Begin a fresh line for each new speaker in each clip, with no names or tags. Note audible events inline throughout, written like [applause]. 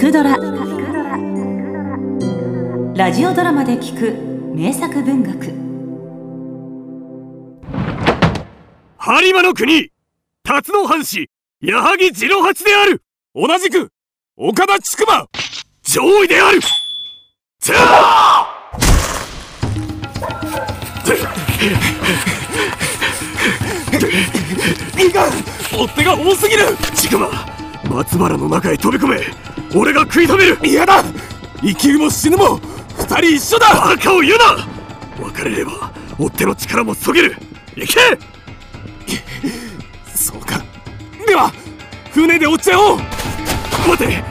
くドラ」ラジオドラマで聞く。名作文学。
播磨の国。辰野藩士矢作次郎八である。同じく。岡田千曲上位である。じゃあ。いかん。追っ手が多すぎる。千曲松原の中へ飛び込め。俺が食い止める。嫌だ。生きるも死ぬも二人一緒だ。バカを言うな。別れれば追っ手の力もそげる。行け。[laughs] そうか。では船で追っちゃおう待て。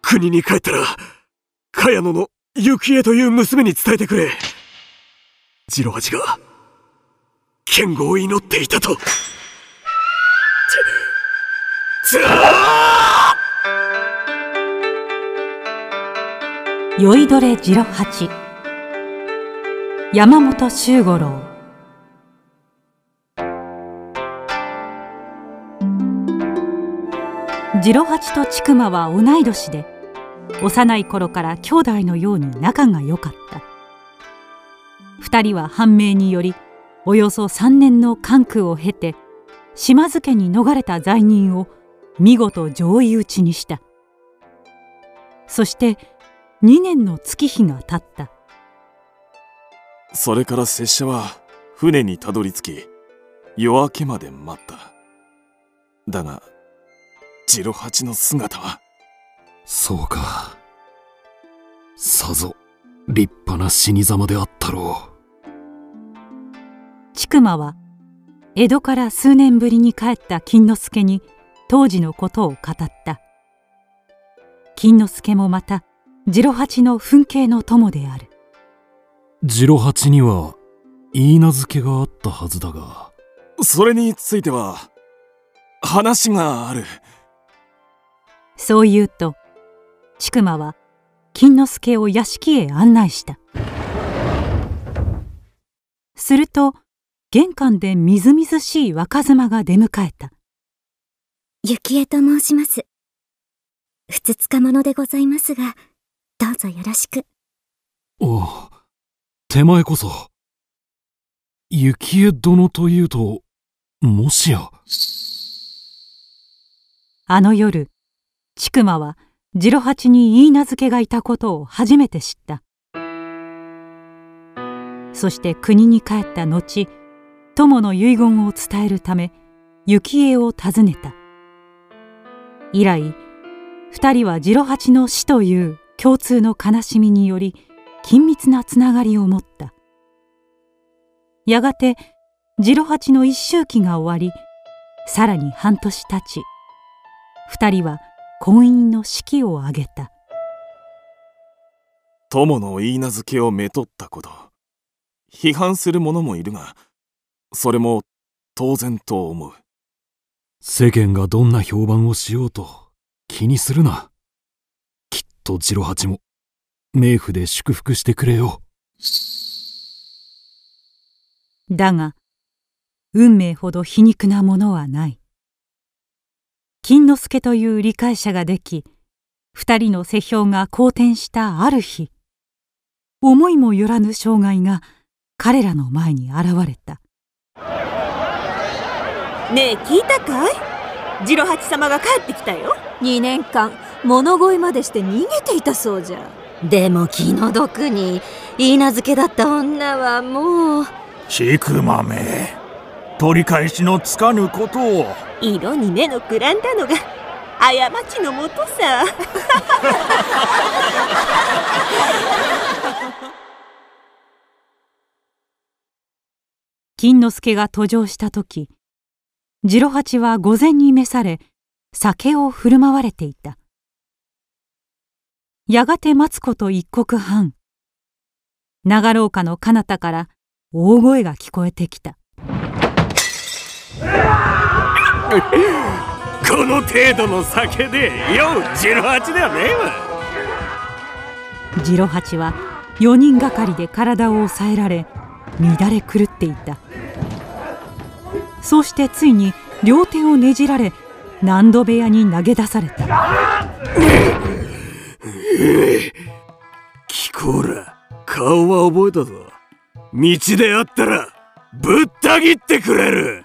国に帰ったら茅野の幸恵という娘に伝えてくれ。次郎八が剣吾を祈っていたと
酔いどれ次郎八山本周五郎。次郎八と千曲は同い年で幼い頃から兄弟のように仲が良かった。二人は判明によりおよそ3年の関空を経て島津家に逃れた罪人を見事上位討ちにした。そして2年の月日が経った。
それから拙者は船にたどり着き夜明けまで待った。だが次郎八の姿は。
そうか。さぞ立派な死に様であったろ
千曲は江戸から数年ぶりに帰った金之助に当時のことを語った。金之助もまた次郎八の墳景の友である。
う次郎八には言い名付けがあったはずだが。
それについては話がある。
そう言うと千曲は金之助を屋敷へ案内した。すると玄関でみずみずしい若妻が出迎えた
幸恵と申します。ふつつか者でございますが、どうぞよろしく。
おう手前こそ幸恵殿というともしや
あの夜千曲は次郎八に言い名付けがいたことを初めて知ったそして国に帰った後友の遺言を伝えるため幸恵を訪ねた以来二人は次郎八の死という共通の悲しみにより緊密なつながりを持った。やがて次郎八の一周期が終わりさらに半年経ち二人は婚姻の式を挙げた。
友の言い名付けをめとったこと。批判する者もいるがそれも当然と思う。
世間がどんな評判をしようと気にするな。きっと次郎八も冥府で祝福してくれよ。
だが運命ほど皮肉なものはない。金之助という理解者ができ二人の世評が好転したある日思いもよらぬ障害が彼らの前に現れた。
ねえ聞いたかい？次郎八様が帰ってきたよ。
2年間物乞いまでして逃げていたそうじゃ。でも気の毒に言い名付けだった女はもう
ちくまめ取り返しのつかぬことを。
色に目のくらんだのが過ちのもとさ。[laughs]
金之助が登場した時次郎八は御前に召され酒を振る舞われていた。やがて待つこと一刻半。長廊下の彼方から大声が聞こえてきた。[laughs]
この程度の酒でよう次郎八ではねえわ。
次郎八は4人がかりで体を押さえられ乱れ狂っていたそうしてついに両手をねじられ何度部屋に投げ出された。
キコーラ顔は覚えたぞ。道で会ったらぶった切ってくれる。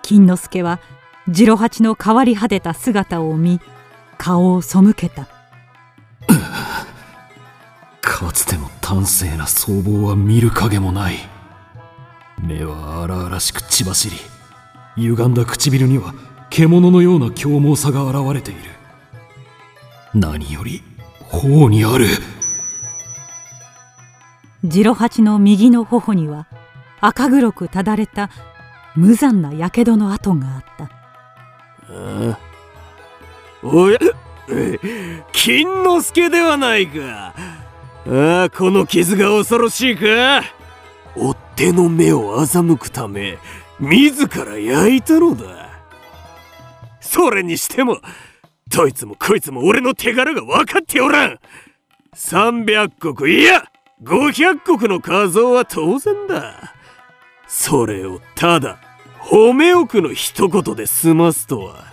金之助は次郎八の変わり果てた姿を見顔を背けた。[laughs]
かつての端正な僧帽は見る影もない目は荒々しく血走り歪んだ唇には獣のような凶猛さが現れている。何より頬にある。
次郎八の右の頬には赤黒くただれた無残なやけどの跡があった。
あおや金之助ではないか。ああこの傷が恐ろしいか？追っ手の目を欺くため自ら焼いたのだ。それにしてもどいつもこいつも俺の手柄が分かっておらん。300国いや500国の画像は当然だ。それをただ褒めおくの一言で済ますとは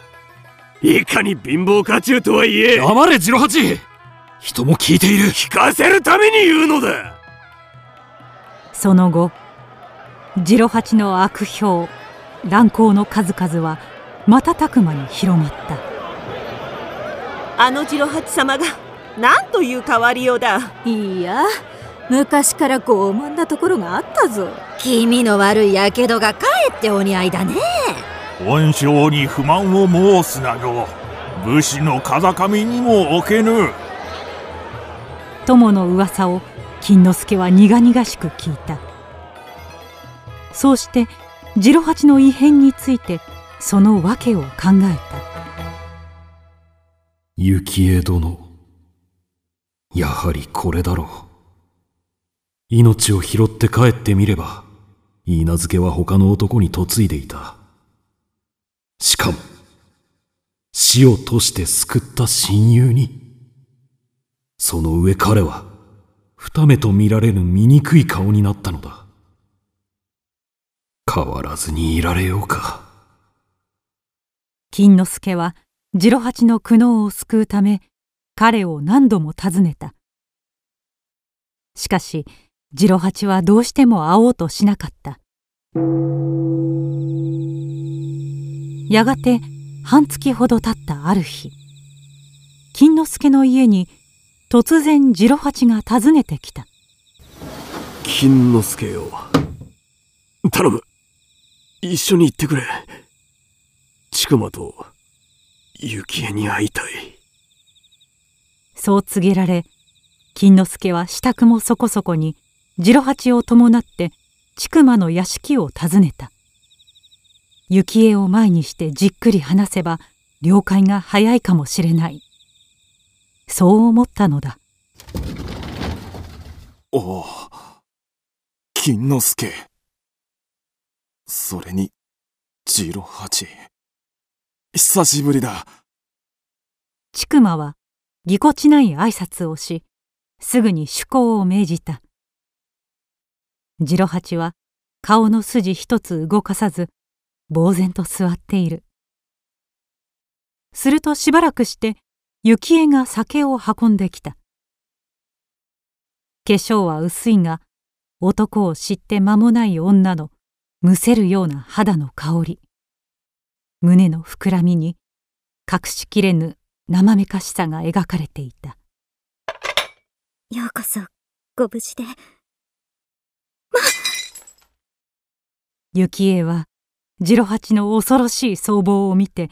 いかに貧乏家中とはいえ
黙れ次郎八人も聞いている。
聞かせるために言うのだ
その後次郎八の悪評乱行の数々は瞬く間に広まった。
あの次郎八様がなんという変わりようだ。
いや昔から傲慢なところがあったぞ。気味の悪いやけどがかえってお似合いだね。
恩賞に不満を申すなど武士の風上にも置けぬ。
友の噂を金之助は苦々しく聞いた。そうして次郎八の異変についてその訳を考えた。
幸恵殿やはりこれだろう。命を拾って帰ってみれば許嫁は他の男に嫁いでいた。しかも死を賭して救った親友にその上彼は二目と見られぬ醜い顔になったのだ。変わらずにいられようか。
金之助は次郎八の苦悩を救うため彼を何度も訪ねた。しかし次郎八はどうしても会おうとしなかった。やがて半月ほど経ったある日金之助の家に突然次郎八が訪ねてきた。
金之助よ。頼む。一緒に行ってくれ。千曲と幸恵に会いたい。
そう告げられ金之助は支度もそこそこに次郎八を伴って千曲の屋敷を訪ねた。幸恵を前にしてじっくり話せば了解が早いかもしれないそう思ったのだ。
おお金之助。それに次郎八久しぶりだ。
千曲はぎこちない挨拶をしすぐに趣向を命じた。次郎八は顔の筋一つ動かさず呆然と座っている。するとしばらくして幸恵が酒を運んできた。化粧は薄いが男を知って間もない女のむせるような肌の香り。胸の膨らみに隠しきれぬ生めかしさが描かれていた。
ようこそご無事で。
幸恵は次郎八の恐ろしい僧帽を見て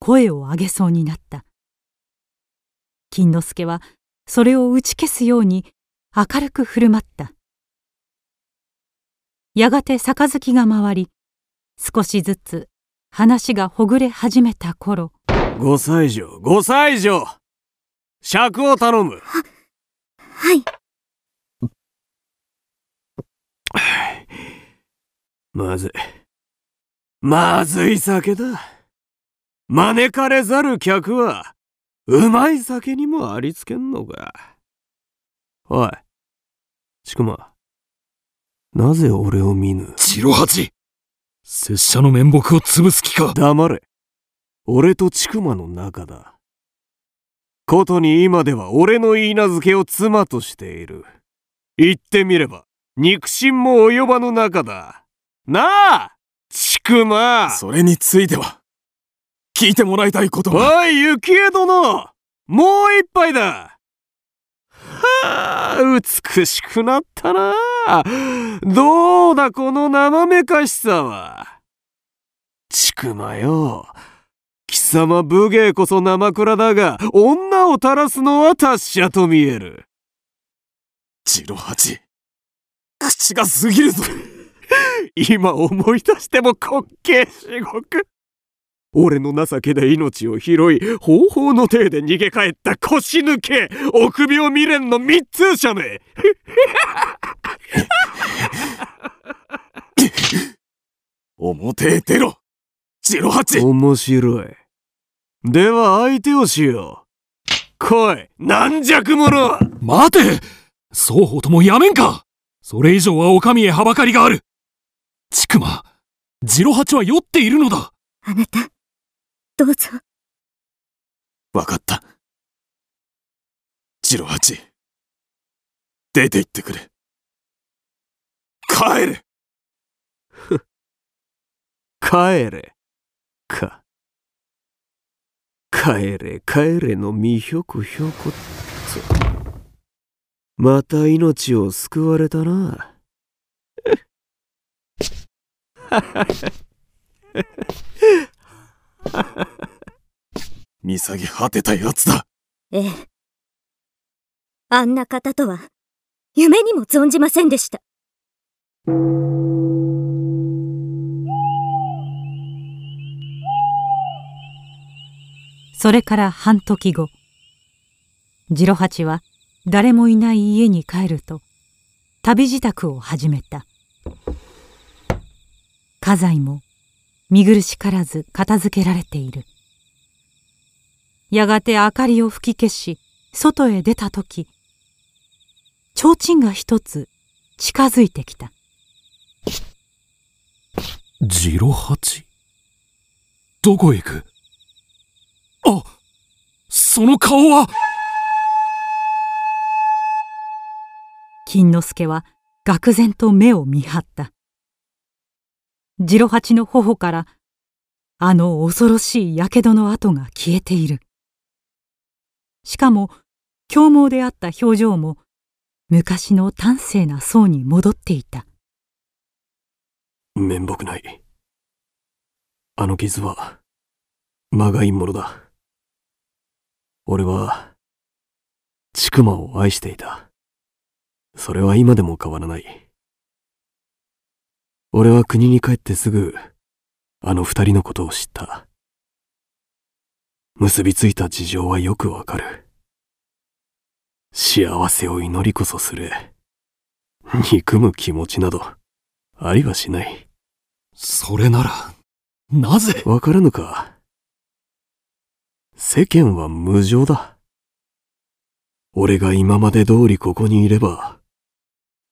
声を上げそうになった金之助はそれを打ち消すように明るく振る舞った。やがて杯が回り少しずつ話がほぐれ始めた頃
五歳女五歳女尺を頼む。
はい。
まずいまずい酒だ。招かれざる客はうまい酒にもありつけんのか。おいちくまなぜ俺を見ぬ？
次郎八。拙者の面目を潰す気か。
黙れ。俺と千曲の仲だ。ことに今では俺の言い名付けを妻としている。言ってみれば、肉親も及ばぬ仲だ。なあちくま
それについては、聞いてもらいたいことは。
おい、雪江殿もう一杯だはあ、美しくなったなどうだ、この生めかしさは。ちくまよ。貴様武芸こそ生蔵だが、女を垂らすのは達者と見える。
ジロハチ、口が過ぎるぞ。[laughs]
今思い出しても滑稽至極。俺の情けで命を拾い、方法の体で逃げ帰った腰抜け、臆病未練の密通者め。
表へ出ろジロハチ
面白い。では相手をしよう。来い、軟弱者
待て双方ともやめんかそれ以上はお上へはばかりがあるちくま、ジロハチは酔っているのだ
あなた、どうぞ。
わかった。ジロハチ、出て行ってくれ。帰れ [laughs]
帰れ。か。帰れ帰れのみひょこひょこっと。また命を救われたな。[laughs]
見下げ果てたやつだ。
ええ。あんな方とは、夢にも存じませんでした。
それから半時後次郎八は誰もいない家に帰ると旅支度を始めた家財も見苦しからず片付けられている。やがて明かりを吹き消し外へ出た時提灯が一つ近づいてきた。
ジロハチどこへ行く？あその顔は？
金之助は愕然と目を見張った次郎八の頬からあの恐ろしい火傷の跡が消えているしかも凶猛であった表情も昔の端正な層に戻っていた
面目ない。あの傷は、まがいものだ。俺は、ちくまを愛していた。それは今でも変わらない。俺は国に帰ってすぐ、あの二人のことを知った。結びついた事情はよくわかる。幸せを祈りこそすれ。憎む気持ちなど、ありはしない。
それなら、なぜ？
わからぬか。世間は無情だ。俺が今まで通りここにいれば、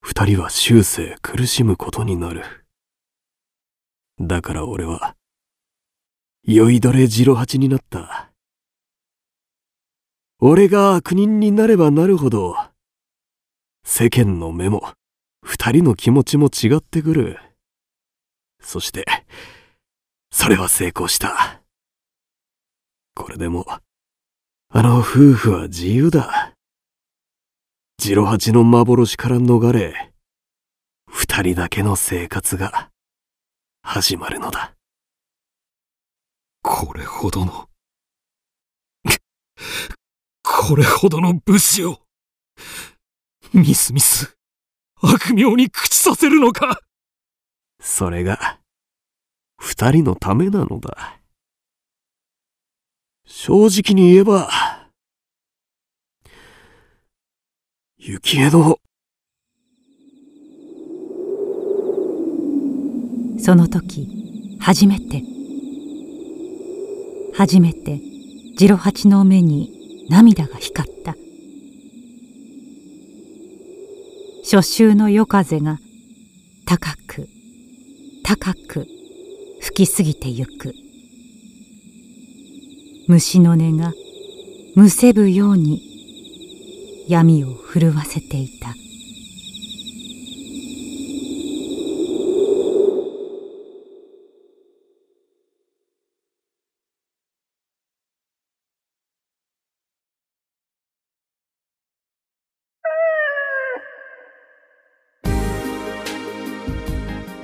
二人は終生苦しむことになる。だから俺は、酔いどれジロ八になった。俺が悪人になればなるほど、世間の目も、二人の気持ちも違ってくる。そして、それは成功した。これでも、あの夫婦は自由だ。ジロハチの幻から逃れ、二人だけの生活が始まるのだ。
これほどの、これほどの武士を、ミスミス、悪名に口させるのか
それが、二人のためなのだ。正直に言えば、雪江の
その時初めて初めて次郎八の目に涙が光った。初秋の夜風が高く高く吹き過ぎてゆく。虫の音がむせぶように闇を震わせていた。